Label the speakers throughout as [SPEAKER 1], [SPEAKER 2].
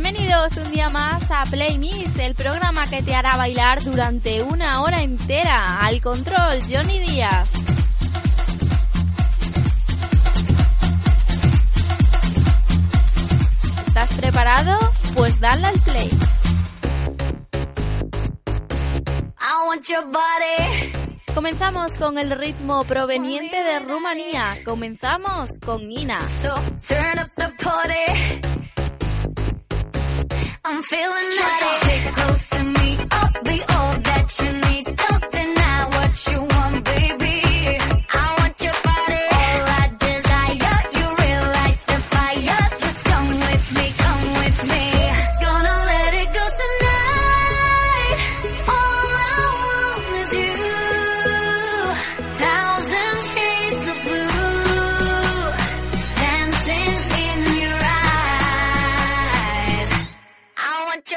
[SPEAKER 1] Bienvenidos un día más a Play Miss, el programa que te hará bailar durante una hora entera. Al control, Johnny Díaz. ¿Estás preparado? Pues dale al play. Comenzamos con el ritmo proveniente de Rumanía. Comenzamos con Nina. I'm feeling ready. Take close to me. I'll be all that you need. Don't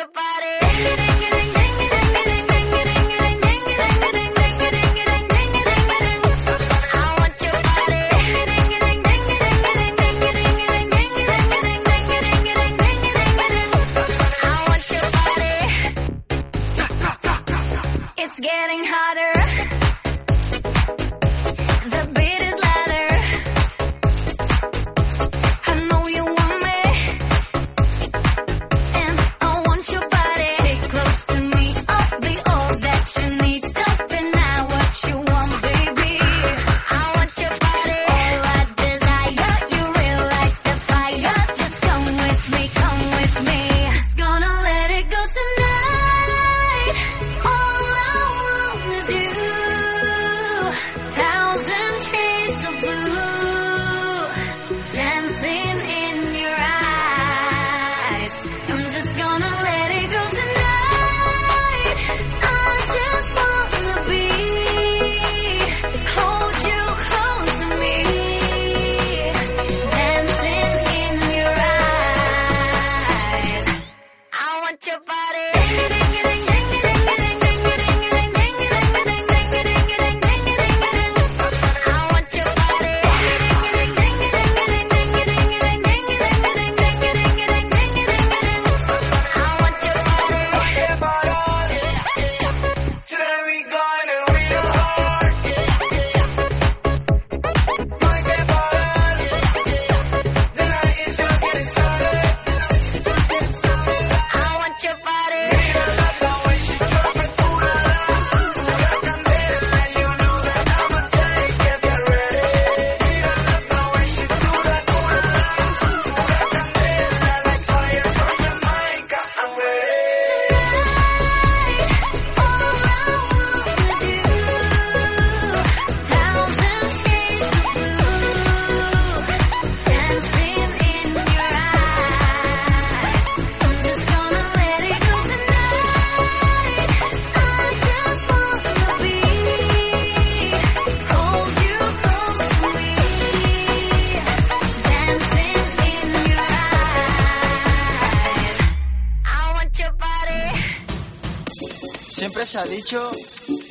[SPEAKER 1] your body. It's getting hotter.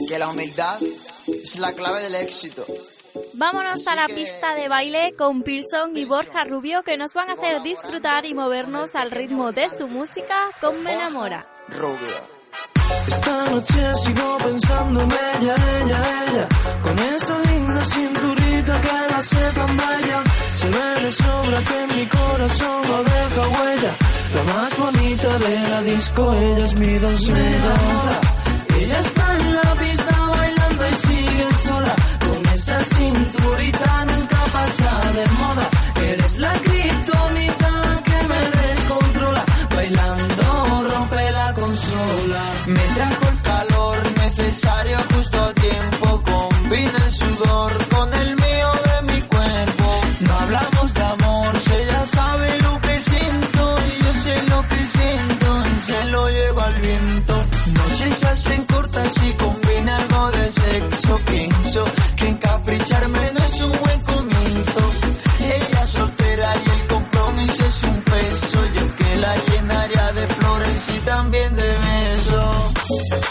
[SPEAKER 2] Que la humildad es la clave del éxito.
[SPEAKER 1] Vámonos a la pista de baile con Pearson y Borja Rubio que nos van a hacer disfrutar y movernos al ritmo de su música con Me Enamora.
[SPEAKER 2] Rubio.
[SPEAKER 3] Esta noche sigo pensando en ella, ella, ella, con esa linda cinturita que la hace tan bella. Se ve de sobra que en mi corazón no deja huella. La más bonita de la disco, ella es mi doncella. Ella está en la pista bailando y sigue sola. Con esa cinturita nunca pasa de moda. Eres la criptonita que me descontrola. Bailando rompe la consola.
[SPEAKER 2] Me trajo el calor necesario justo a tiempo. Combina el sudor con el mío de mi cuerpo. No hablamos de amor, si ella sabe lo que siento. Y yo sé lo que siento, y se lo lleva el viento. Noches hacen y combina algo de sexo. Pienso que encapricharme no es un buen comienzo. Ella soltera y el compromiso es un peso. Yo que la llenaría de flores y también de besos.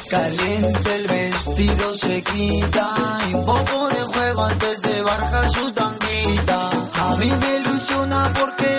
[SPEAKER 2] Caliente el vestido se quita y un poco de juego antes de barjar su tanguita. A mí me ilusiona porque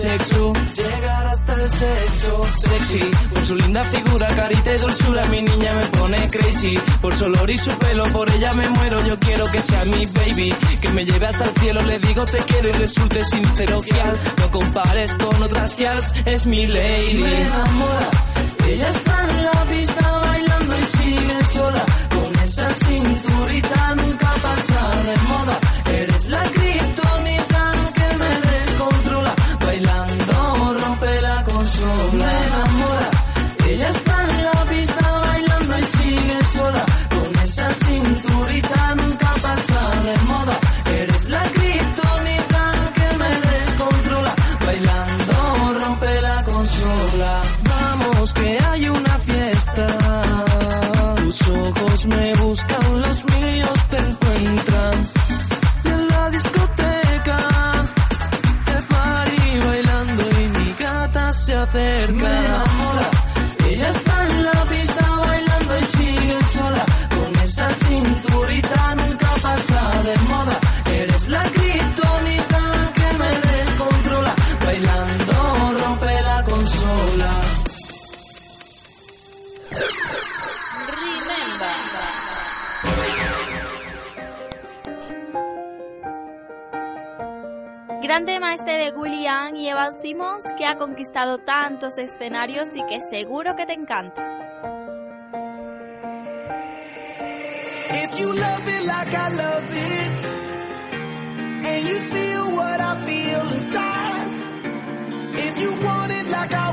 [SPEAKER 3] sexo, llegar hasta el sexo. Sexy, por su linda figura, carita y dulzura, mi niña me pone crazy. Por su olor y su pelo, por ella me muero. Yo quiero que sea mi baby, que me lleve hasta el cielo. Le digo te quiero y resulte sincero, gial. No compares con otras gials, es mi lady. Me enamora. Ella está en la pista bailando y sigue sola. Con esa cinturita nunca pasa de moda. Que
[SPEAKER 1] ha conquistado tantos escenarios y que seguro que te encanta.
[SPEAKER 3] If you love it like I love it, and you feel what I feel inside, if you want it like I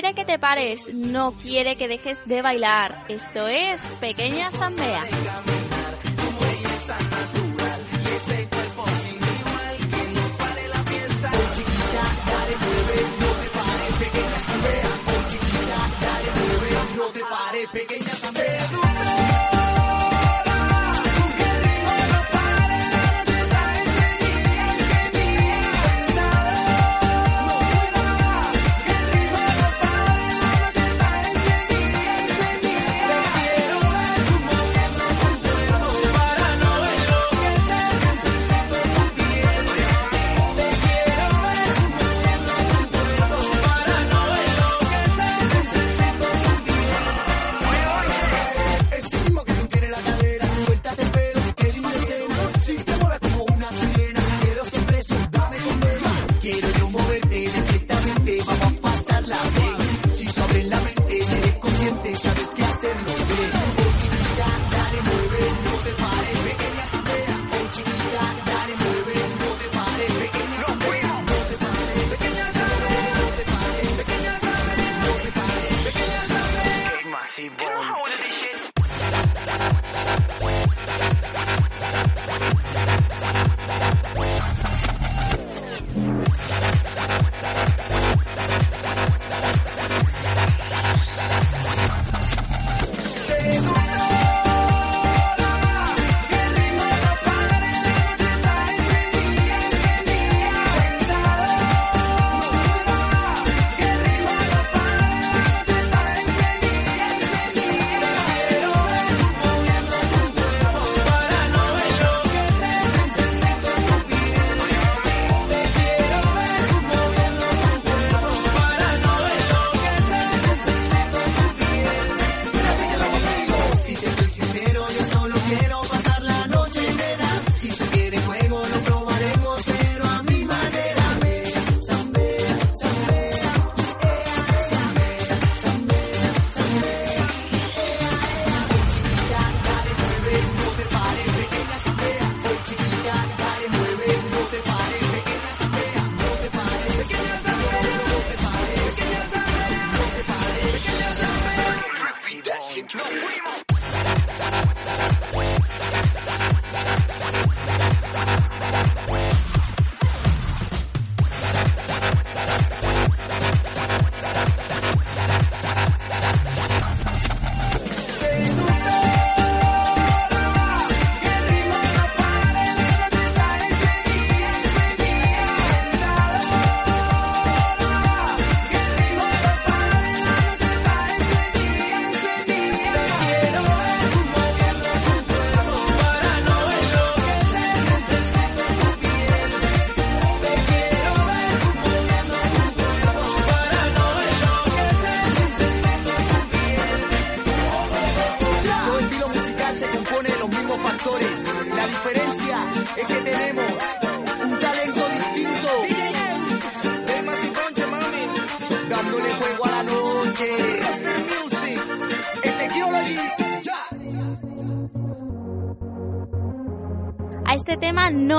[SPEAKER 4] quiere que te pares, no quiere que dejes de bailar. Esto es Pequeña Asamblea.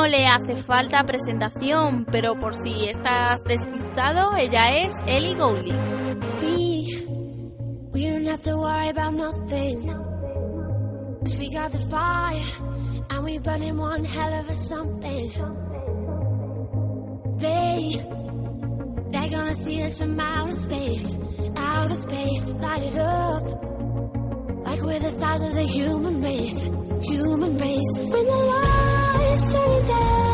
[SPEAKER 1] no le hace falta presentación, pero por si estás despistado, ella es Ellie Goulding.
[SPEAKER 5] We, we don't have to worry about nothing. We got the fire, and we burning one hell of a something. They, they're gonna see us from outer space, outer space, light it up. Like we're the stars of the human race, human race. When the light history down.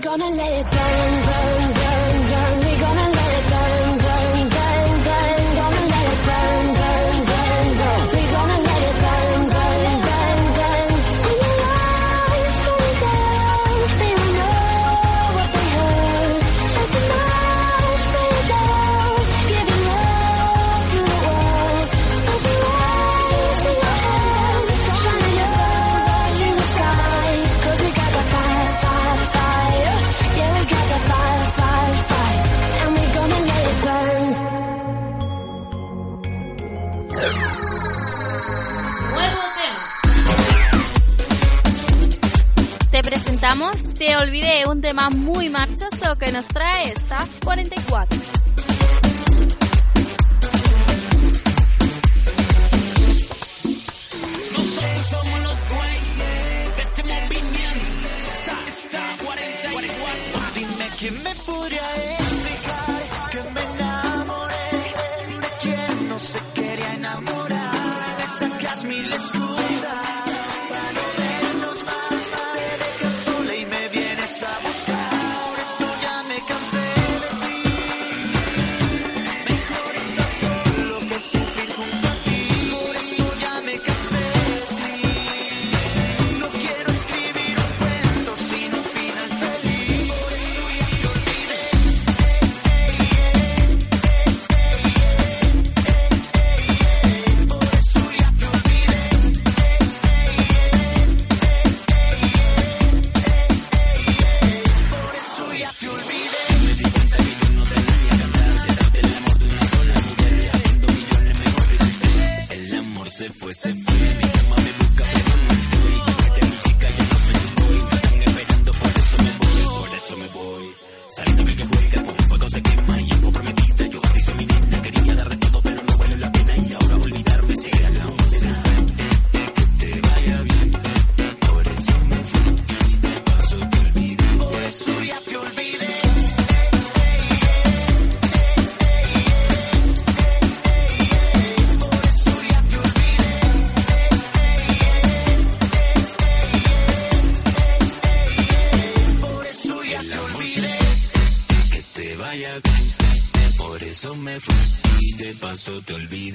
[SPEAKER 5] gonna let it burn, burn.
[SPEAKER 1] Te olvidé, un tema muy marchoso que nos trae esta 44.
[SPEAKER 3] te
[SPEAKER 6] olvides.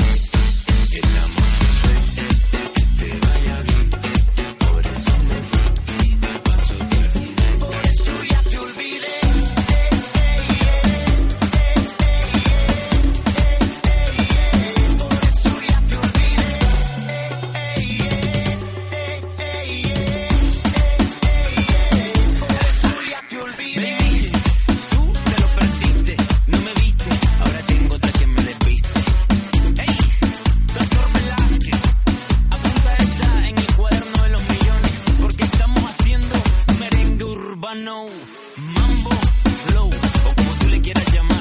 [SPEAKER 6] urbano, mambo, flow, o como tú le quieras llamar.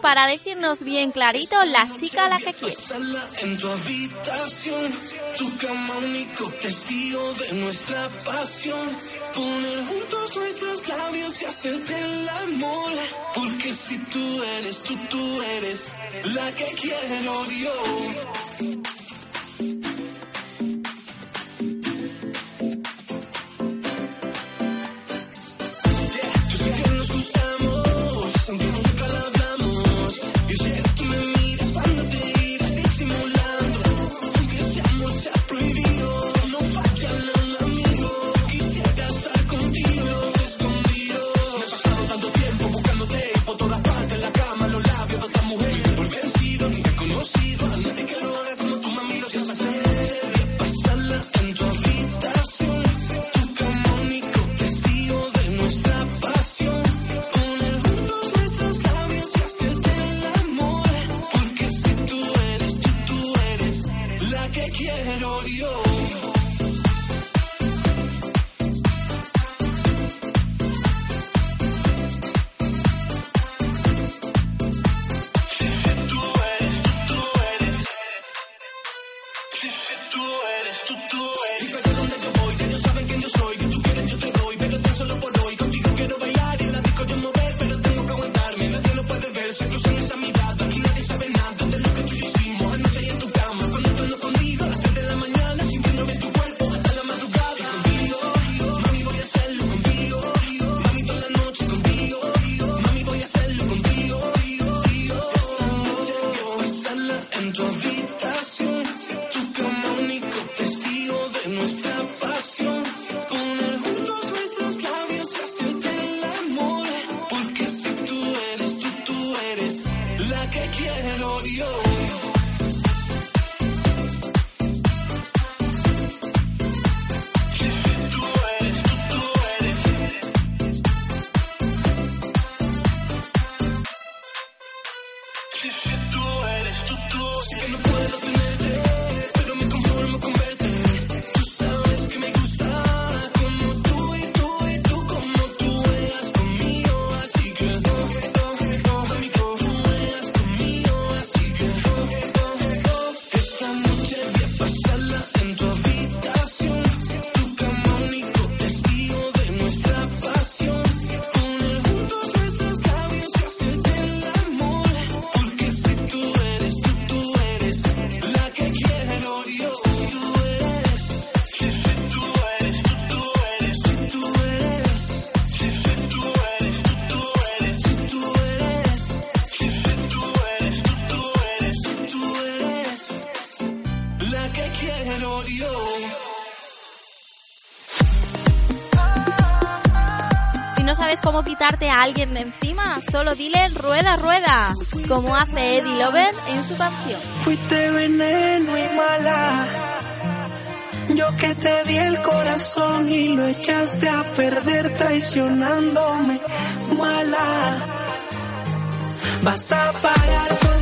[SPEAKER 7] para
[SPEAKER 8] decirnos bien clarito la chica a la que quiere.
[SPEAKER 6] En tu habitación, tu cama único testigo de nuestra pasión. Poner juntos nuestros labios y hacerte el amor. Porque si tú eres tú, tú eres la que quiero yo. audio. a
[SPEAKER 8] alguien de encima, solo dile rueda, rueda, como hace Eddie Lover en su canción.
[SPEAKER 6] Fuiste veneno y mala, yo que te di el corazón y lo echaste a perder traicionándome, mala. Vas a
[SPEAKER 8] parar con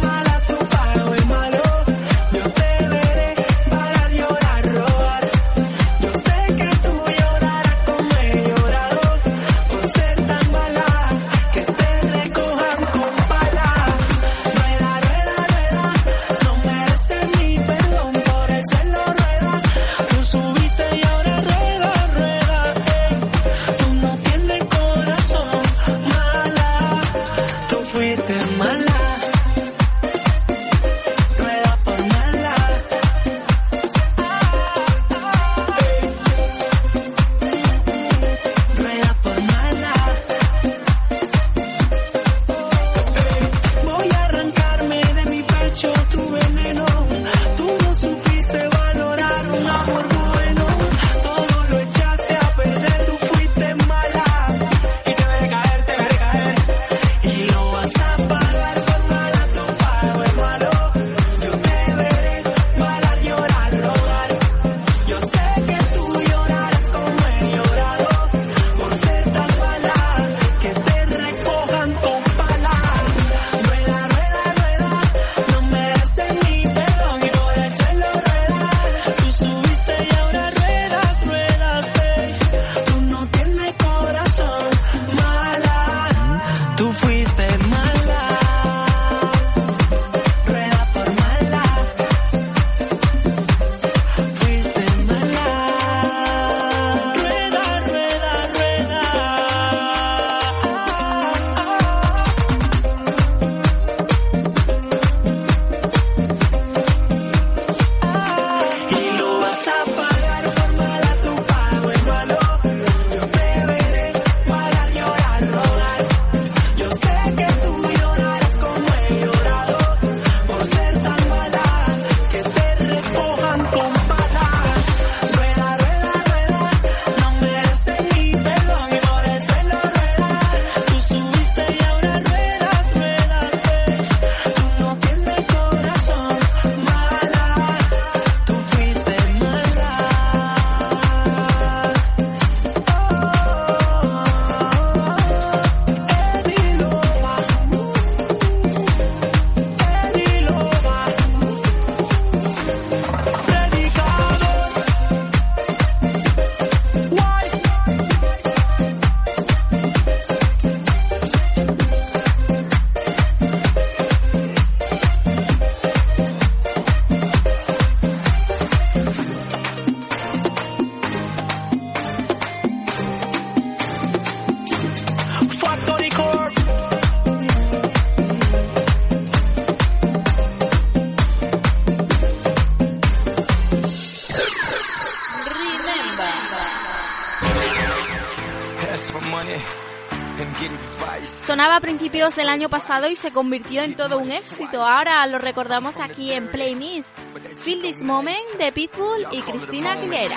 [SPEAKER 8] del año pasado y se convirtió en todo un éxito. Ahora lo recordamos aquí en Play Miss. Feel This Moment de Pitbull y Cristina Aguilera.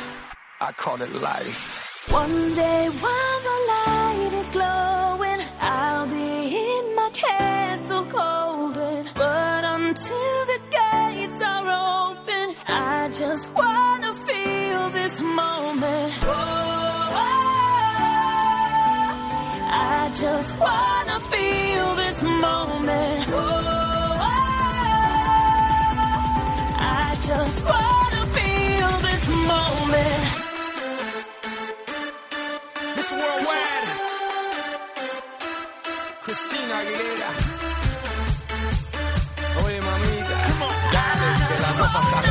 [SPEAKER 1] One day while the light is glowing, I'll be in my castle golden. But until the gates are open, I just wanna feel this moment. I just wanna feel this moment. Oh, I just wanna feel this moment.
[SPEAKER 9] Miss Worldwide. Christina Aguilera. Oye, mamita. Dale, que la cosa está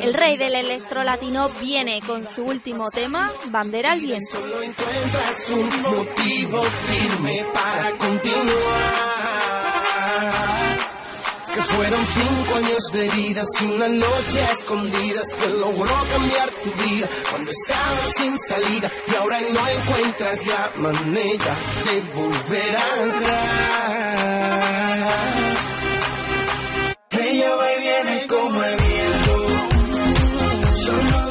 [SPEAKER 8] El rey del electro latino viene con su último tema, Bandera al viento.
[SPEAKER 10] Solo encuentras un motivo firme para continuar. Que fueron cinco años de heridas y una noche a escondidas que logró cambiar tu vida cuando estabas sin salida y ahora no encuentras la manera de volver atrás. Como el viento, solo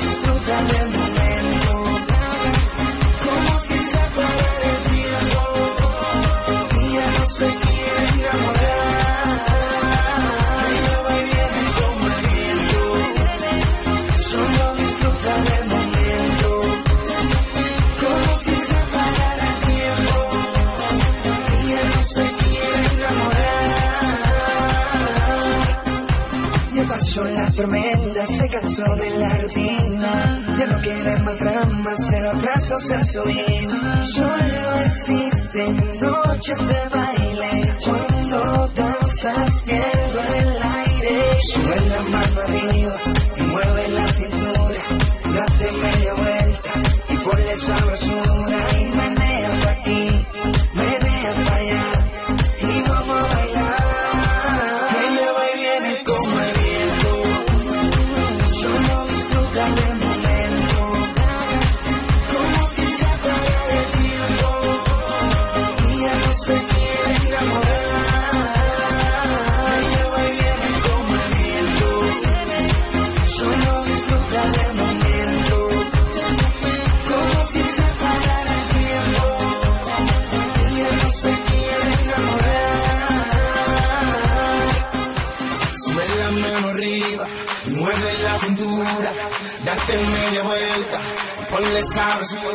[SPEAKER 10] pasó la tormenta, se cansó de la rutina. Ya no quiere más drama, cero atraso, ser su vida. Solo existen noches de baile. Cuando danzas, pierdo el aire.
[SPEAKER 1] promising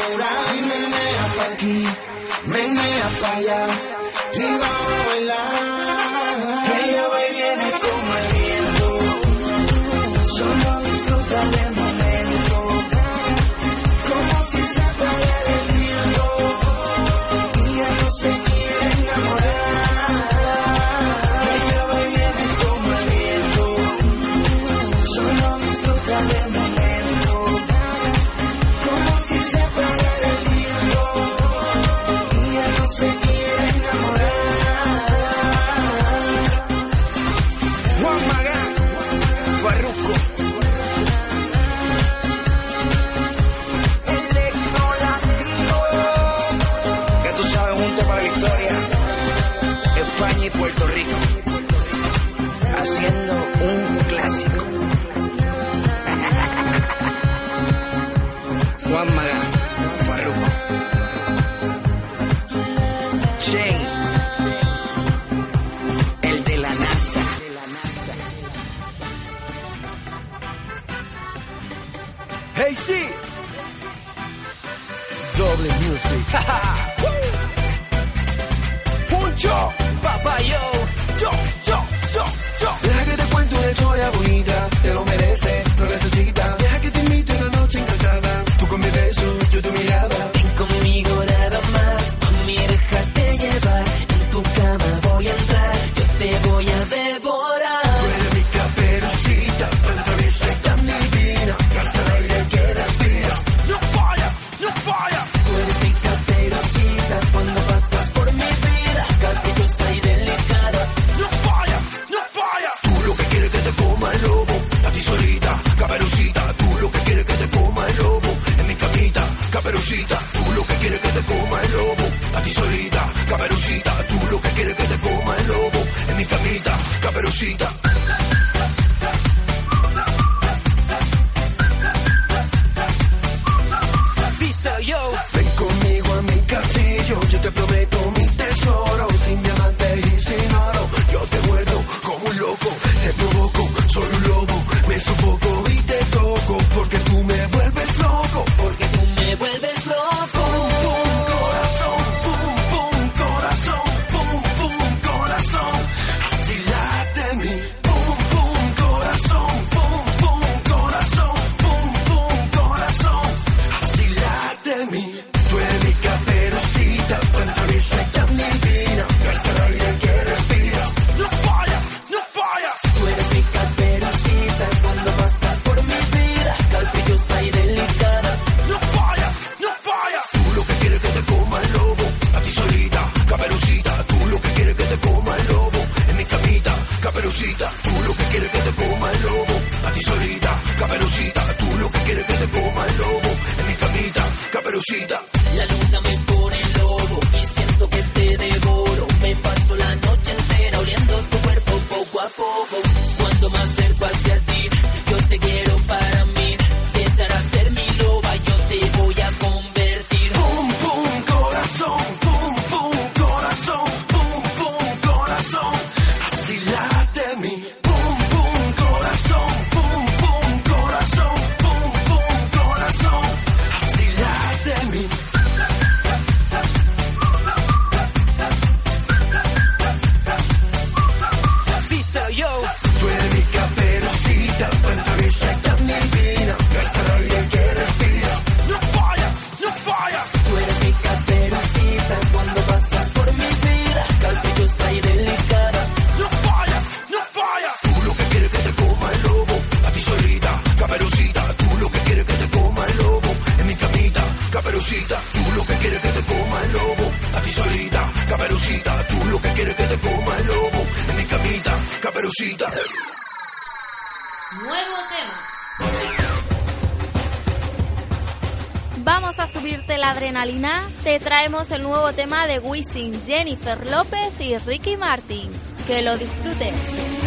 [SPEAKER 1] Adrenalina, te traemos el nuevo tema de Wisin, Jennifer López y Ricky Martin. Que lo disfrutes.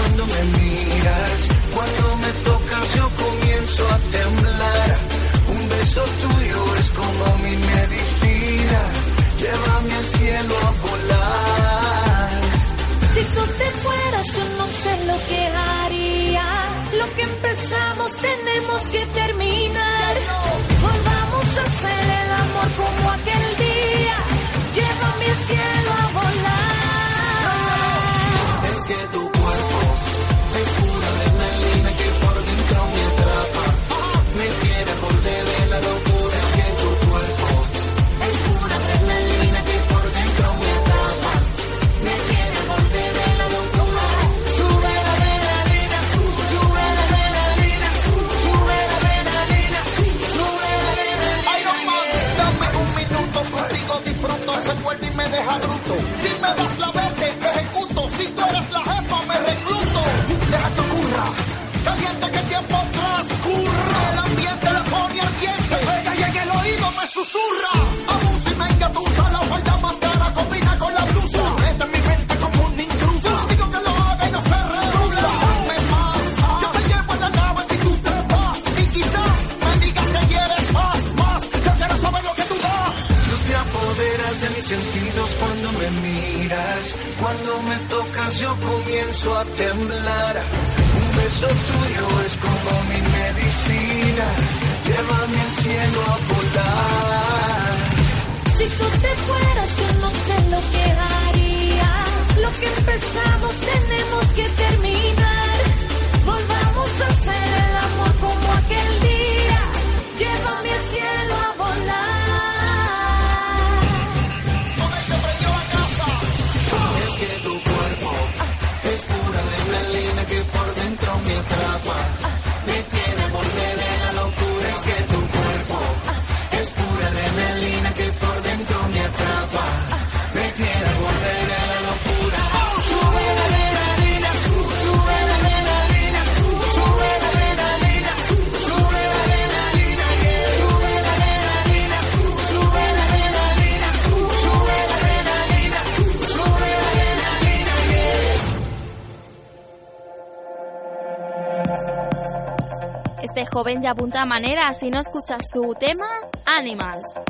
[SPEAKER 11] cuando me
[SPEAKER 3] miras, cuando me tocas yo comienzo a temblar. Un beso tuyo es como mi medicina, llévame al cielo a volar.
[SPEAKER 2] Si tú te fueras yo no sé lo que haría, lo que empezamos tenemos que terminar. Volvamos a hacer el amor como aquel
[SPEAKER 1] Joven ya apunta manera, si no escuchas su tema, Animals.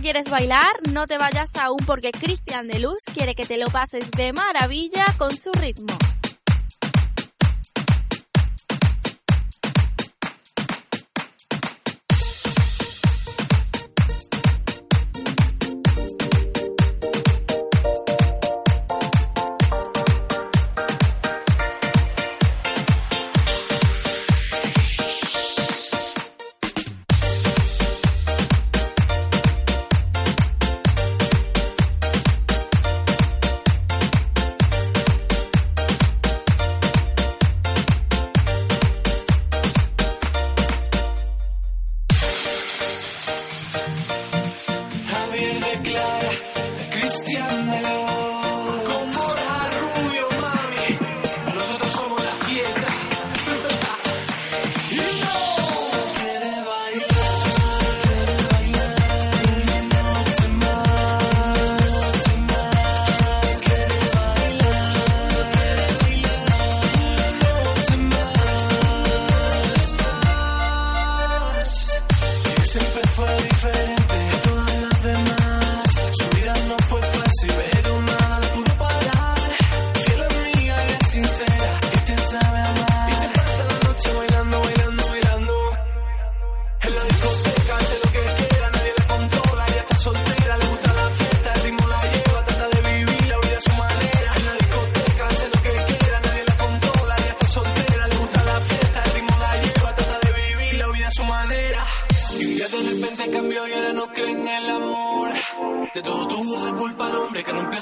[SPEAKER 8] quieres bailar, no te vayas aún porque Cristian de Luz quiere que te lo pases de maravilla con su ritmo.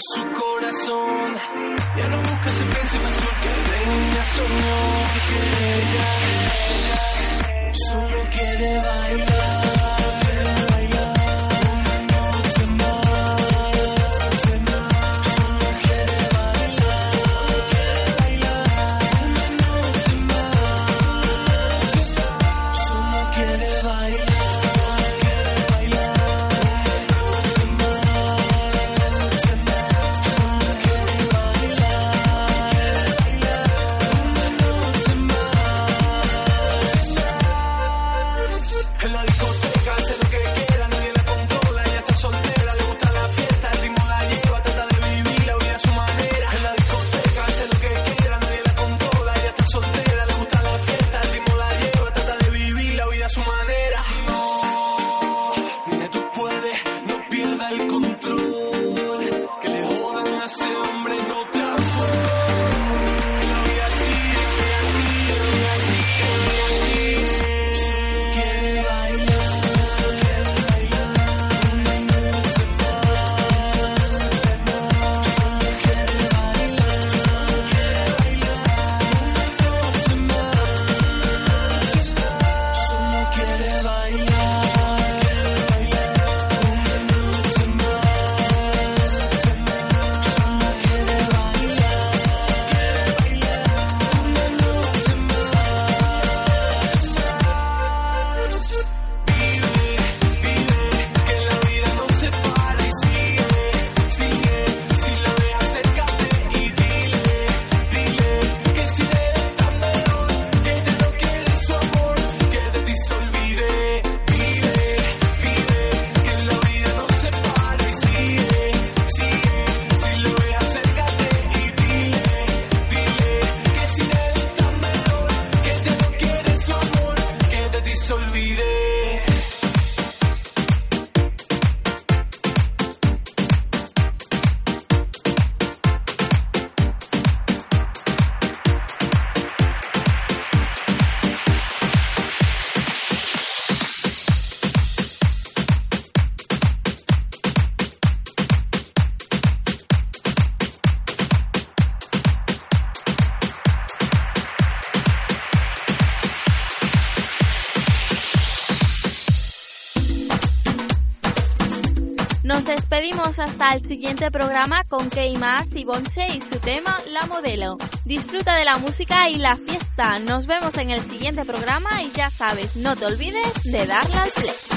[SPEAKER 12] su corazón. Ya no busca ese pensión que venga soñó que ella, ella, solo quiere bailar.
[SPEAKER 4] hasta el siguiente programa con Keima Sibonche y su tema La Modelo. Disfruta de la música y la fiesta. Nos vemos en el siguiente programa y ya sabes, no te olvides de darle al play.